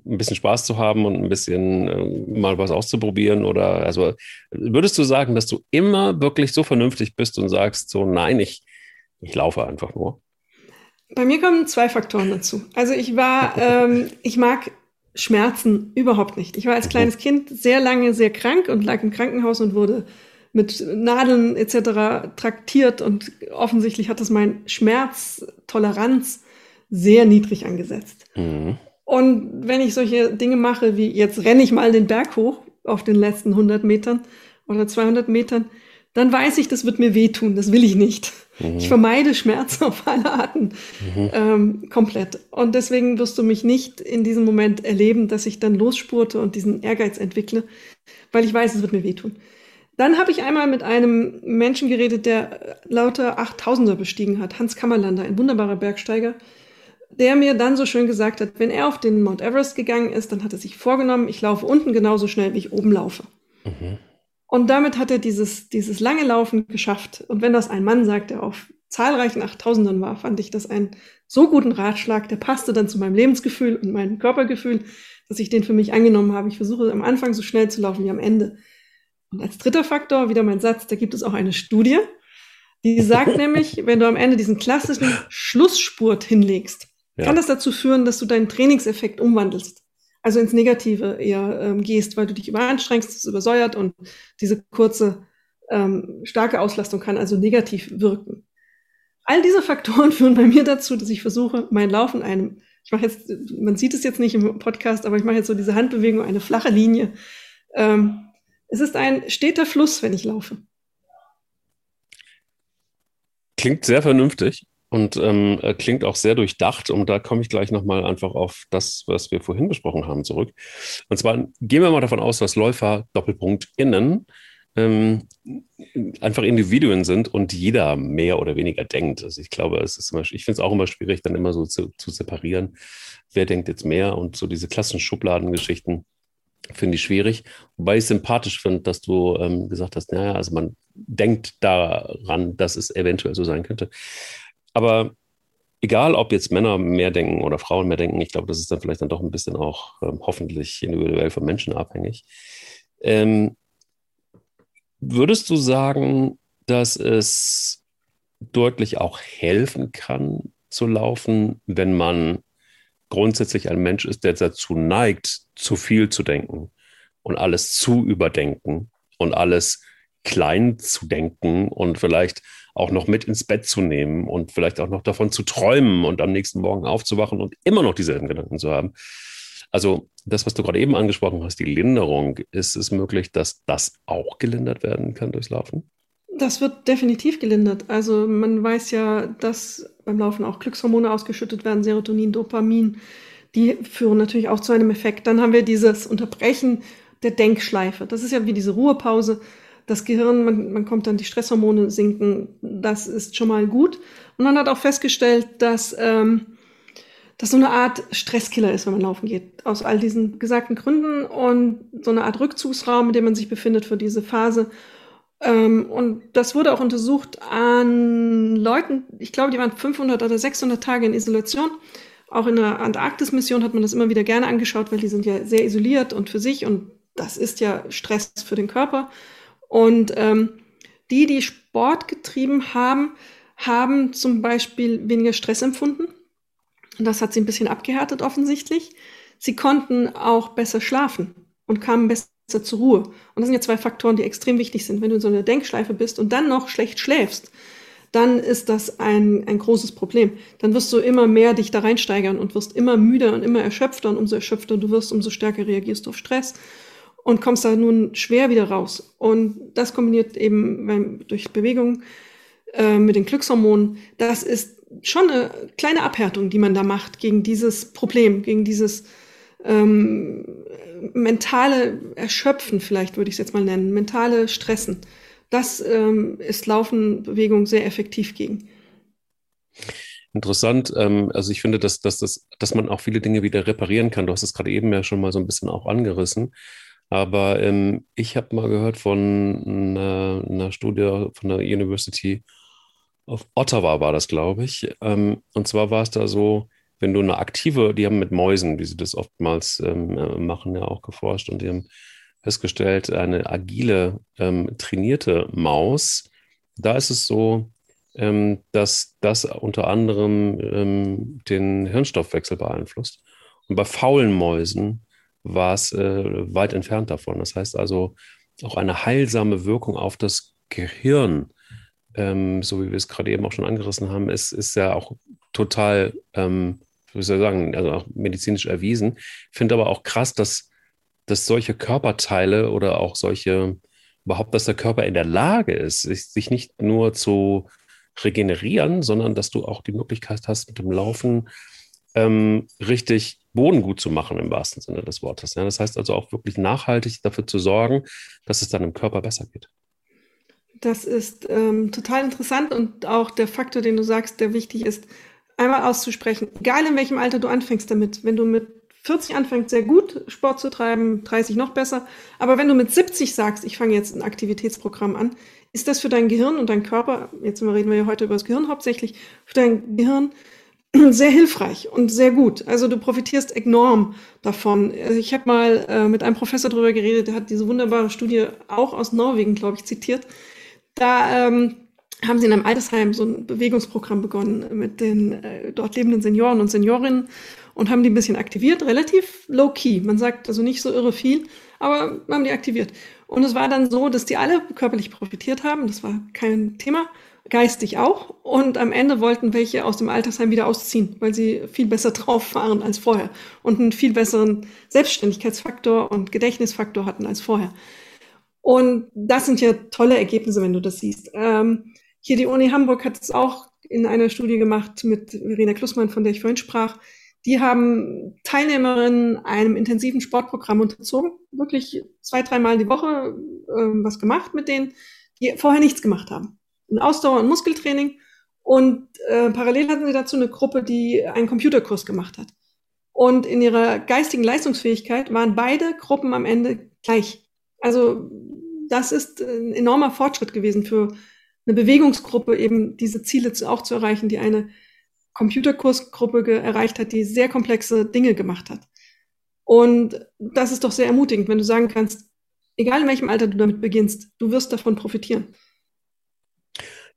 ein bisschen Spaß zu haben und ein bisschen äh, mal was auszuprobieren? Oder also würdest du sagen, dass du immer wirklich so vernünftig bist und sagst, so nein, ich, ich laufe einfach nur? Bei mir kommen zwei Faktoren dazu. Also ich war, [LAUGHS] ähm, ich mag Schmerzen überhaupt nicht. Ich war als mhm. kleines Kind sehr lange sehr krank und lag im Krankenhaus und wurde mit Nadeln etc. traktiert und offensichtlich hat das mein Schmerztoleranz sehr niedrig angesetzt. Mhm. Und wenn ich solche Dinge mache, wie jetzt renne ich mal den Berg hoch auf den letzten 100 Metern oder 200 Metern, dann weiß ich, das wird mir wehtun. Das will ich nicht. Mhm. Ich vermeide Schmerzen [LAUGHS] auf alle Arten mhm. ähm, komplett. Und deswegen wirst du mich nicht in diesem Moment erleben, dass ich dann losspurte und diesen Ehrgeiz entwickle, weil ich weiß, es wird mir wehtun. Dann habe ich einmal mit einem Menschen geredet, der lauter 8000er bestiegen hat, Hans Kammerlander, ein wunderbarer Bergsteiger, der mir dann so schön gesagt hat, wenn er auf den Mount Everest gegangen ist, dann hat er sich vorgenommen, ich laufe unten genauso schnell, wie ich oben laufe. Mhm. Und damit hat er dieses, dieses lange Laufen geschafft. Und wenn das ein Mann sagt, der auf zahlreichen Achttausendern war, fand ich das einen so guten Ratschlag, der passte dann zu meinem Lebensgefühl und meinem Körpergefühl, dass ich den für mich angenommen habe. Ich versuche am Anfang so schnell zu laufen wie am Ende. Und als dritter Faktor, wieder mein Satz, da gibt es auch eine Studie, die sagt [LAUGHS] nämlich, wenn du am Ende diesen klassischen Schlussspurt hinlegst, ja. kann das dazu führen, dass du deinen Trainingseffekt umwandelst. Also ins Negative eher ähm, gehst, weil du dich überanstrengst, es übersäuert und diese kurze, ähm, starke Auslastung kann also negativ wirken. All diese Faktoren [LAUGHS] führen bei mir dazu, dass ich versuche, mein Laufen einem, ich mache jetzt, man sieht es jetzt nicht im Podcast, aber ich mache jetzt so diese Handbewegung, eine flache Linie. Ähm, es ist ein steter Fluss, wenn ich laufe. Klingt sehr vernünftig. Und ähm, äh, klingt auch sehr durchdacht. Und da komme ich gleich nochmal einfach auf das, was wir vorhin besprochen haben, zurück. Und zwar gehen wir mal davon aus, dass Läufer Doppelpunkt innen ähm, einfach Individuen sind und jeder mehr oder weniger denkt. Also ich glaube, es ist immer, ich finde es auch immer schwierig, dann immer so zu, zu separieren, wer denkt jetzt mehr und so diese klassischen Schubladengeschichten finde ich schwierig. Wobei ich sympathisch finde, dass du ähm, gesagt hast, naja, also man denkt daran, dass es eventuell so sein könnte. Aber egal, ob jetzt Männer mehr denken oder Frauen mehr denken, ich glaube, das ist dann vielleicht dann doch ein bisschen auch ähm, hoffentlich individuell von Menschen abhängig. Ähm, würdest du sagen, dass es deutlich auch helfen kann zu laufen, wenn man grundsätzlich ein Mensch ist, der dazu neigt, zu viel zu denken und alles zu überdenken und alles klein zu denken und vielleicht auch noch mit ins Bett zu nehmen und vielleicht auch noch davon zu träumen und am nächsten Morgen aufzuwachen und immer noch dieselben Gedanken zu haben. Also das, was du gerade eben angesprochen hast, die Linderung, ist es möglich, dass das auch gelindert werden kann durchs Laufen? Das wird definitiv gelindert. Also man weiß ja, dass beim Laufen auch Glückshormone ausgeschüttet werden, Serotonin, Dopamin. Die führen natürlich auch zu einem Effekt. Dann haben wir dieses Unterbrechen der Denkschleife. Das ist ja wie diese Ruhepause das Gehirn, man, man kommt dann, die Stresshormone sinken, das ist schon mal gut. Und man hat auch festgestellt, dass ähm, das so eine Art Stresskiller ist, wenn man laufen geht. Aus all diesen gesagten Gründen und so eine Art Rückzugsraum, in dem man sich befindet für diese Phase. Ähm, und das wurde auch untersucht an Leuten, ich glaube, die waren 500 oder 600 Tage in Isolation. Auch in der Antarktis-Mission hat man das immer wieder gerne angeschaut, weil die sind ja sehr isoliert und für sich und das ist ja Stress für den Körper. Und ähm, die, die Sport getrieben haben, haben zum Beispiel weniger Stress empfunden. Und das hat sie ein bisschen abgehärtet offensichtlich. Sie konnten auch besser schlafen und kamen besser zur Ruhe. Und das sind ja zwei Faktoren, die extrem wichtig sind. Wenn du in so einer Denkschleife bist und dann noch schlecht schläfst, dann ist das ein, ein großes Problem. Dann wirst du immer mehr dich da reinsteigern und wirst immer müder und immer erschöpfter und umso erschöpfter du wirst, umso stärker reagierst du auf Stress und kommst da nun schwer wieder raus. Und das kombiniert eben durch Bewegung äh, mit den Glückshormonen, das ist schon eine kleine Abhärtung, die man da macht gegen dieses Problem, gegen dieses ähm, mentale Erschöpfen, vielleicht würde ich es jetzt mal nennen, mentale Stressen. Das ähm, ist Laufen, Bewegung sehr effektiv gegen. Interessant. Ähm, also ich finde, dass, dass, dass, dass man auch viele Dinge wieder reparieren kann. Du hast es gerade eben ja schon mal so ein bisschen auch angerissen. Aber ähm, ich habe mal gehört von einer, einer, Studie von der University of Ottawa war das, glaube ich. Ähm, und zwar war es da so, wenn du eine aktive, die haben mit Mäusen, wie sie das oftmals ähm, äh, machen, ja auch geforscht und die haben festgestellt, eine agile, ähm, trainierte Maus, da ist es so, ähm, dass das unter anderem ähm, den Hirnstoffwechsel beeinflusst. Und bei faulen Mäusen war es äh, weit entfernt davon. Das heißt also, auch eine heilsame Wirkung auf das Gehirn, ähm, so wie wir es gerade eben auch schon angerissen haben, ist, ist ja auch total ähm, wie soll ich sagen, also auch medizinisch erwiesen. Ich finde aber auch krass, dass, dass solche Körperteile oder auch solche, überhaupt, dass der Körper in der Lage ist, sich nicht nur zu regenerieren, sondern dass du auch die Möglichkeit hast, mit dem Laufen ähm, richtig Boden gut zu machen, im wahrsten Sinne des Wortes. Ja, das heißt also auch wirklich nachhaltig dafür zu sorgen, dass es dann im Körper besser geht. Das ist ähm, total interessant und auch der Faktor, den du sagst, der wichtig ist, einmal auszusprechen, egal in welchem Alter du anfängst damit, wenn du mit 40 anfängst, sehr gut Sport zu treiben, 30 noch besser, aber wenn du mit 70 sagst, ich fange jetzt ein Aktivitätsprogramm an, ist das für dein Gehirn und dein Körper, jetzt reden wir ja heute über das Gehirn hauptsächlich, für dein Gehirn [CLEARS THROAT] sehr hilfreich und sehr gut. Also du profitierst enorm davon. Ich habe mal äh, mit einem Professor darüber geredet, der hat diese wunderbare Studie auch aus Norwegen, glaube ich, zitiert. Da ähm, haben sie in einem Altersheim so ein Bewegungsprogramm begonnen mit den äh, dort lebenden Senioren und Seniorinnen und haben die ein bisschen aktiviert, relativ low-key. Man sagt also nicht so irre viel, aber haben die aktiviert. Und es war dann so, dass die alle körperlich profitiert haben, das war kein Thema, geistig auch. Und am Ende wollten welche aus dem Altersheim wieder ausziehen, weil sie viel besser [LAUGHS] drauf waren als vorher und einen viel besseren Selbstständigkeitsfaktor und Gedächtnisfaktor hatten als vorher. Und das sind ja tolle Ergebnisse, wenn du das siehst. Ähm, hier die Uni Hamburg hat es auch in einer Studie gemacht mit Verena Klussmann, von der ich vorhin sprach. Die haben Teilnehmerinnen einem intensiven Sportprogramm unterzogen, wirklich zwei, dreimal die Woche äh, was gemacht mit denen, die vorher nichts gemacht haben. Ein Ausdauer- und Muskeltraining. Und äh, parallel hatten sie dazu eine Gruppe, die einen Computerkurs gemacht hat. Und in ihrer geistigen Leistungsfähigkeit waren beide Gruppen am Ende gleich. Also das ist ein enormer Fortschritt gewesen für eine Bewegungsgruppe eben diese Ziele auch zu erreichen, die eine Computerkursgruppe erreicht hat, die sehr komplexe Dinge gemacht hat. Und das ist doch sehr ermutigend, wenn du sagen kannst, egal in welchem Alter du damit beginnst, du wirst davon profitieren.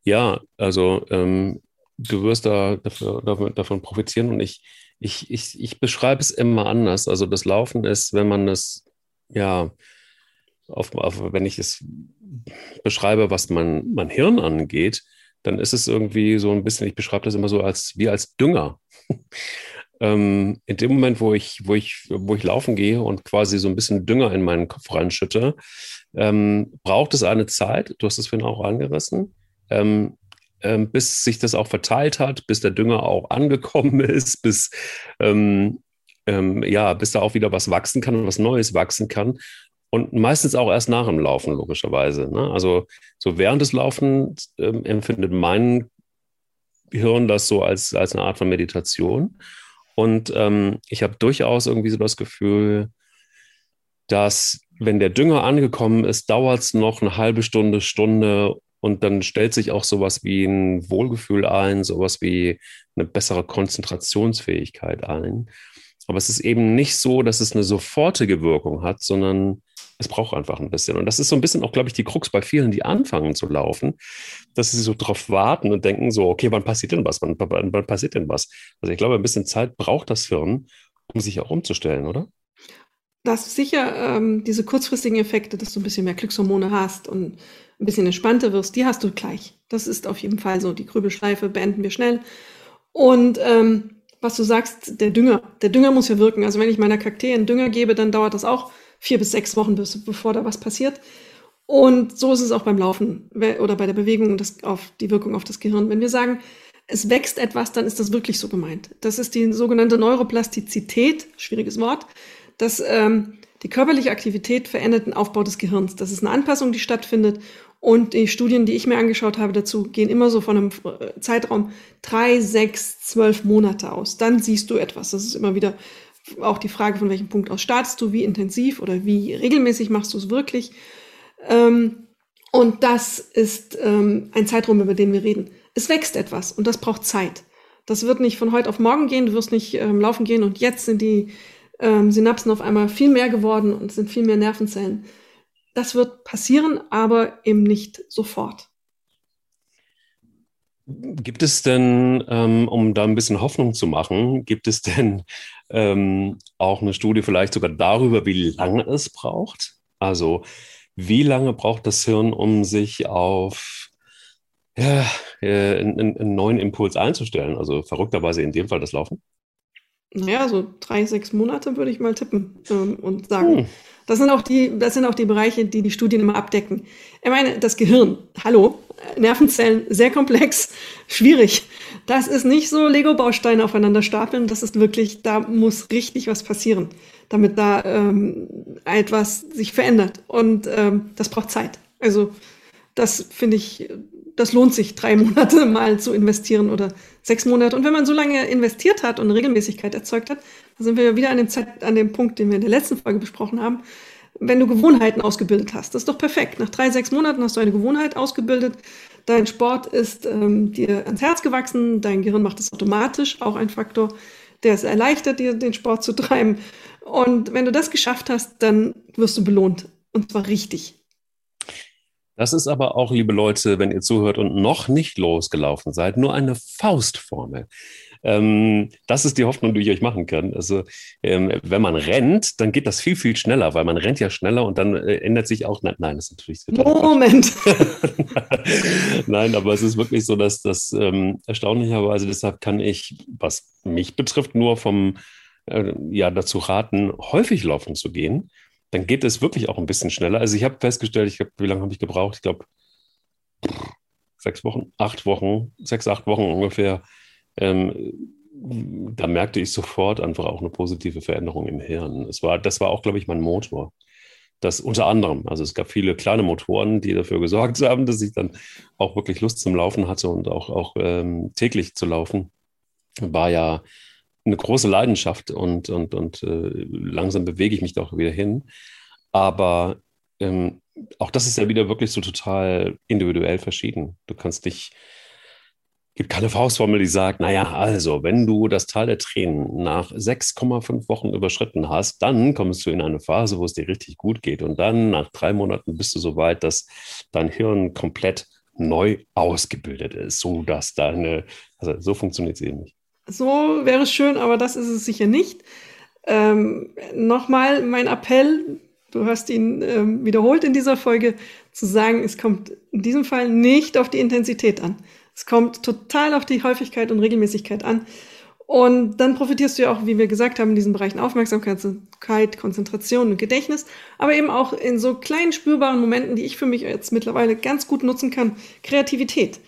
Ja, also ähm, du wirst da dafür, davon profitieren und ich, ich, ich, ich beschreibe es immer anders. Also das Laufen ist, wenn man es, ja, auf, auf, wenn ich es beschreibe, was mein, mein Hirn angeht, dann ist es irgendwie so ein bisschen, ich beschreibe das immer so als wie als Dünger. [LAUGHS] ähm, in dem Moment, wo ich, wo ich, wo ich laufen gehe und quasi so ein bisschen Dünger in meinen Kopf reinschütte, ähm, braucht es eine Zeit, du hast es vorhin auch angerissen, ähm, ähm bis sich das auch verteilt hat, bis der Dünger auch angekommen [LAUGHS] ist, bis ähm, ähm, ja, bis da auch wieder was wachsen kann und was Neues wachsen kann. Und meistens auch erst nach dem Laufen, logischerweise. Ne? Also so während des Laufens ähm, empfindet mein Hirn das so als, als eine Art von Meditation. Und ähm, ich habe durchaus irgendwie so das Gefühl, dass wenn der Dünger angekommen ist, dauert es noch eine halbe Stunde, Stunde und dann stellt sich auch sowas wie ein Wohlgefühl ein, sowas wie eine bessere Konzentrationsfähigkeit ein. Aber es ist eben nicht so, dass es eine sofortige Wirkung hat, sondern es braucht einfach ein bisschen. Und das ist so ein bisschen auch, glaube ich, die Krux bei vielen, die anfangen zu laufen, dass sie so drauf warten und denken so, okay, wann passiert denn was? Wann, wann, wann passiert denn was? Also ich glaube, ein bisschen Zeit braucht das Hirn, um sich auch umzustellen, oder? Dass sicher ähm, diese kurzfristigen Effekte, dass du ein bisschen mehr Glückshormone hast und ein bisschen entspannter wirst, die hast du gleich. Das ist auf jeden Fall so. Die Grübelschleife beenden wir schnell. Und ähm, was du sagst, der Dünger, der Dünger muss ja wirken. Also wenn ich meiner Kakteen Dünger gebe, dann dauert das auch vier bis sechs Wochen, bis, bevor da was passiert. Und so ist es auch beim Laufen oder bei der Bewegung das, auf die Wirkung auf das Gehirn. Wenn wir sagen, es wächst etwas, dann ist das wirklich so gemeint. Das ist die sogenannte Neuroplastizität, schwieriges Wort dass ähm, die körperliche Aktivität verändert den Aufbau des Gehirns. Das ist eine Anpassung, die stattfindet. Und die Studien, die ich mir angeschaut habe dazu, gehen immer so von einem äh, Zeitraum drei, sechs, zwölf Monate aus. Dann siehst du etwas. Das ist immer wieder auch die Frage, von welchem Punkt aus startest du, wie intensiv oder wie regelmäßig machst du es wirklich. Ähm, und das ist ähm, ein Zeitraum, über den wir reden. Es wächst etwas und das braucht Zeit. Das wird nicht von heute auf morgen gehen, du wirst nicht ähm, laufen gehen und jetzt sind die ähm, Synapsen auf einmal viel mehr geworden und sind viel mehr Nervenzellen. Das wird passieren, aber eben nicht sofort. Gibt es denn, ähm, um da ein bisschen Hoffnung zu machen, gibt es denn ähm, auch eine Studie vielleicht sogar darüber, wie lange es braucht? Also wie lange braucht das Hirn, um sich auf ja, äh, einen, einen neuen Impuls einzustellen? Also verrückterweise in dem Fall das Laufen? Naja, so drei, sechs Monate würde ich mal tippen ähm, und sagen. Hm. Das sind auch die, das sind auch die Bereiche, die die Studien immer abdecken. Ich meine, das Gehirn, hallo, Nervenzellen, sehr komplex, schwierig. Das ist nicht so Lego-Bausteine aufeinander stapeln. Das ist wirklich, da muss richtig was passieren, damit da ähm, etwas sich verändert. Und ähm, das braucht Zeit. Also das finde ich das lohnt sich, drei [LAUGHS] Monate mal zu investieren oder sechs Monate. Und wenn man so lange investiert hat und Regelmäßigkeit erzeugt hat, dann sind wir wieder an dem, Zeit, an dem Punkt, den wir in der letzten Folge besprochen haben. Wenn du Gewohnheiten ausgebildet hast, das ist doch perfekt. Nach drei, sechs Monaten hast du eine Gewohnheit ausgebildet. Dein Sport ist ähm, dir ans Herz gewachsen, dein Gehirn macht es automatisch, auch ein Faktor, der es erleichtert, dir den Sport zu treiben. Und wenn du das geschafft hast, dann wirst du belohnt. Und zwar richtig. Das ist aber auch, liebe Leute, wenn ihr zuhört und noch nicht losgelaufen seid, nur eine Faustformel. Ähm, das ist die Hoffnung, die ich euch machen kann. Also, ähm, wenn man rennt, dann geht das viel, viel schneller, weil man rennt ja schneller und dann äh, ändert sich auch. Nein, nein das ist natürlich. Moment! [LAUGHS] nein, aber es ist wirklich so, dass das ähm, erstaunlicherweise, deshalb kann ich, was mich betrifft, nur vom äh, ja, dazu raten, häufig laufen zu gehen dann geht es wirklich auch ein bisschen schneller. Also ich habe festgestellt, ich hab, wie lange habe ich gebraucht? Ich glaube, sechs Wochen, acht Wochen, sechs, acht Wochen ungefähr. Ähm, da merkte ich sofort einfach auch eine positive Veränderung im Hirn. Es war, das war auch, glaube ich, mein Motor. Das unter anderem, also es gab viele kleine Motoren, die dafür gesorgt [LAUGHS] haben, dass ich dann auch wirklich Lust zum Laufen hatte und auch, auch ähm, täglich zu laufen. War ja eine große Leidenschaft und, und, und äh, langsam bewege ich mich da auch wieder hin. Aber ähm, auch das ist ja wieder wirklich so total individuell verschieden. Du kannst dich, gibt keine Faustformel, die sagt, naja, also, wenn du das Tal der Tränen nach 6,5 Wochen überschritten hast, dann kommst du in eine Phase, wo es dir richtig gut geht. Und dann nach drei Monaten bist du so weit, dass dein Hirn komplett neu ausgebildet ist, so dass deine, also so funktioniert es eben nicht. So wäre es schön, aber das ist es sicher nicht. Ähm, Nochmal mein Appell, du hast ihn ähm, wiederholt in dieser Folge, zu sagen, es kommt in diesem Fall nicht auf die Intensität an. Es kommt total auf die Häufigkeit und Regelmäßigkeit an. Und dann profitierst du ja auch, wie wir gesagt haben, in diesen Bereichen Aufmerksamkeit, Konzentration und Gedächtnis, aber eben auch in so kleinen spürbaren Momenten, die ich für mich jetzt mittlerweile ganz gut nutzen kann, Kreativität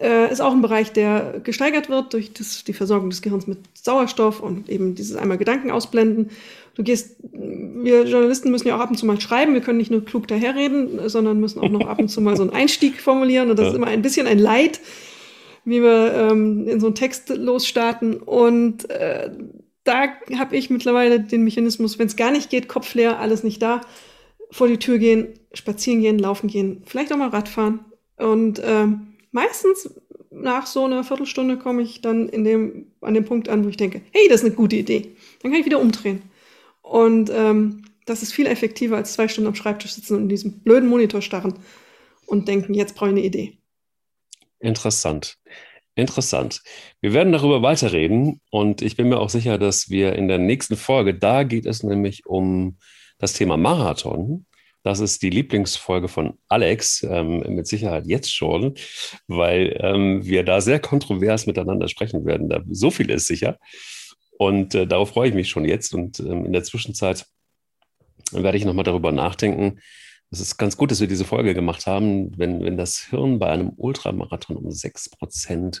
äh, ist auch ein Bereich, der gesteigert wird durch das, die Versorgung des Gehirns mit Sauerstoff und eben dieses einmal Gedanken ausblenden. Du gehst, wir Journalisten müssen ja auch ab und zu mal schreiben, wir können nicht nur klug daherreden, sondern müssen auch noch ab und zu mal so einen Einstieg formulieren und das ja. ist immer ein bisschen ein Leid, wie wir ähm, in so einen Text losstarten und äh, da habe ich mittlerweile den Mechanismus, wenn es gar nicht geht, Kopf leer, alles nicht da, vor die Tür gehen, spazieren gehen, laufen gehen, vielleicht auch mal Radfahren. Und ähm, meistens nach so einer Viertelstunde komme ich dann in dem, an dem Punkt an, wo ich denke, hey, das ist eine gute Idee. Dann kann ich wieder umdrehen. Und ähm, das ist viel effektiver, als zwei Stunden am Schreibtisch sitzen und in diesem blöden Monitor starren und denken, jetzt brauche ich eine Idee. Interessant. Interessant. Wir werden darüber weiterreden und ich bin mir auch sicher, dass wir in der nächsten Folge, da geht es nämlich um das Thema Marathon. Das ist die Lieblingsfolge von Alex, ähm, mit Sicherheit jetzt schon, weil ähm, wir da sehr kontrovers miteinander sprechen werden. Da, so viel ist sicher. Und äh, darauf freue ich mich schon jetzt. Und ähm, in der Zwischenzeit werde ich nochmal darüber nachdenken. Es ist ganz gut, dass wir diese Folge gemacht haben, wenn, wenn das Hirn bei einem Ultramarathon um 6%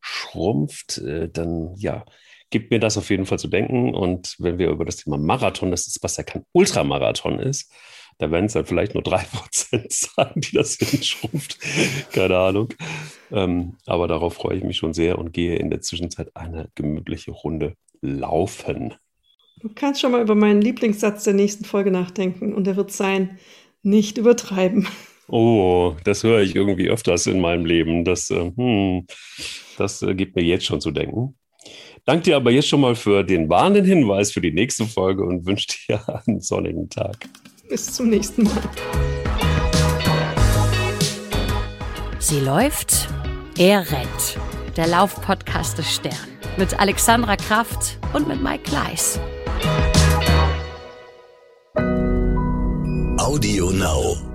schrumpft, äh, dann ja, gibt mir das auf jeden Fall zu denken. Und wenn wir über das Thema Marathon, das ist, was ja kein Ultramarathon ist, da werden es dann vielleicht nur 3% [LAUGHS] sein, die das hinschrumpft. Keine Ahnung. Ähm, aber darauf freue ich mich schon sehr und gehe in der Zwischenzeit eine gemütliche Runde laufen. Du kannst schon mal über meinen Lieblingssatz der nächsten Folge nachdenken und der wird sein, nicht übertreiben. Oh, das höre ich irgendwie öfters in meinem Leben. Das, äh, hm, das äh, gibt mir jetzt schon zu denken. Danke dir aber jetzt schon mal für den warnenden Hinweis für die nächste Folge und wünsche dir einen sonnigen Tag. Bis zum nächsten Mal. Sie läuft, er rennt. Der Laufpodcast des Stern mit Alexandra Kraft und mit Mike Kleiss. Audio Now.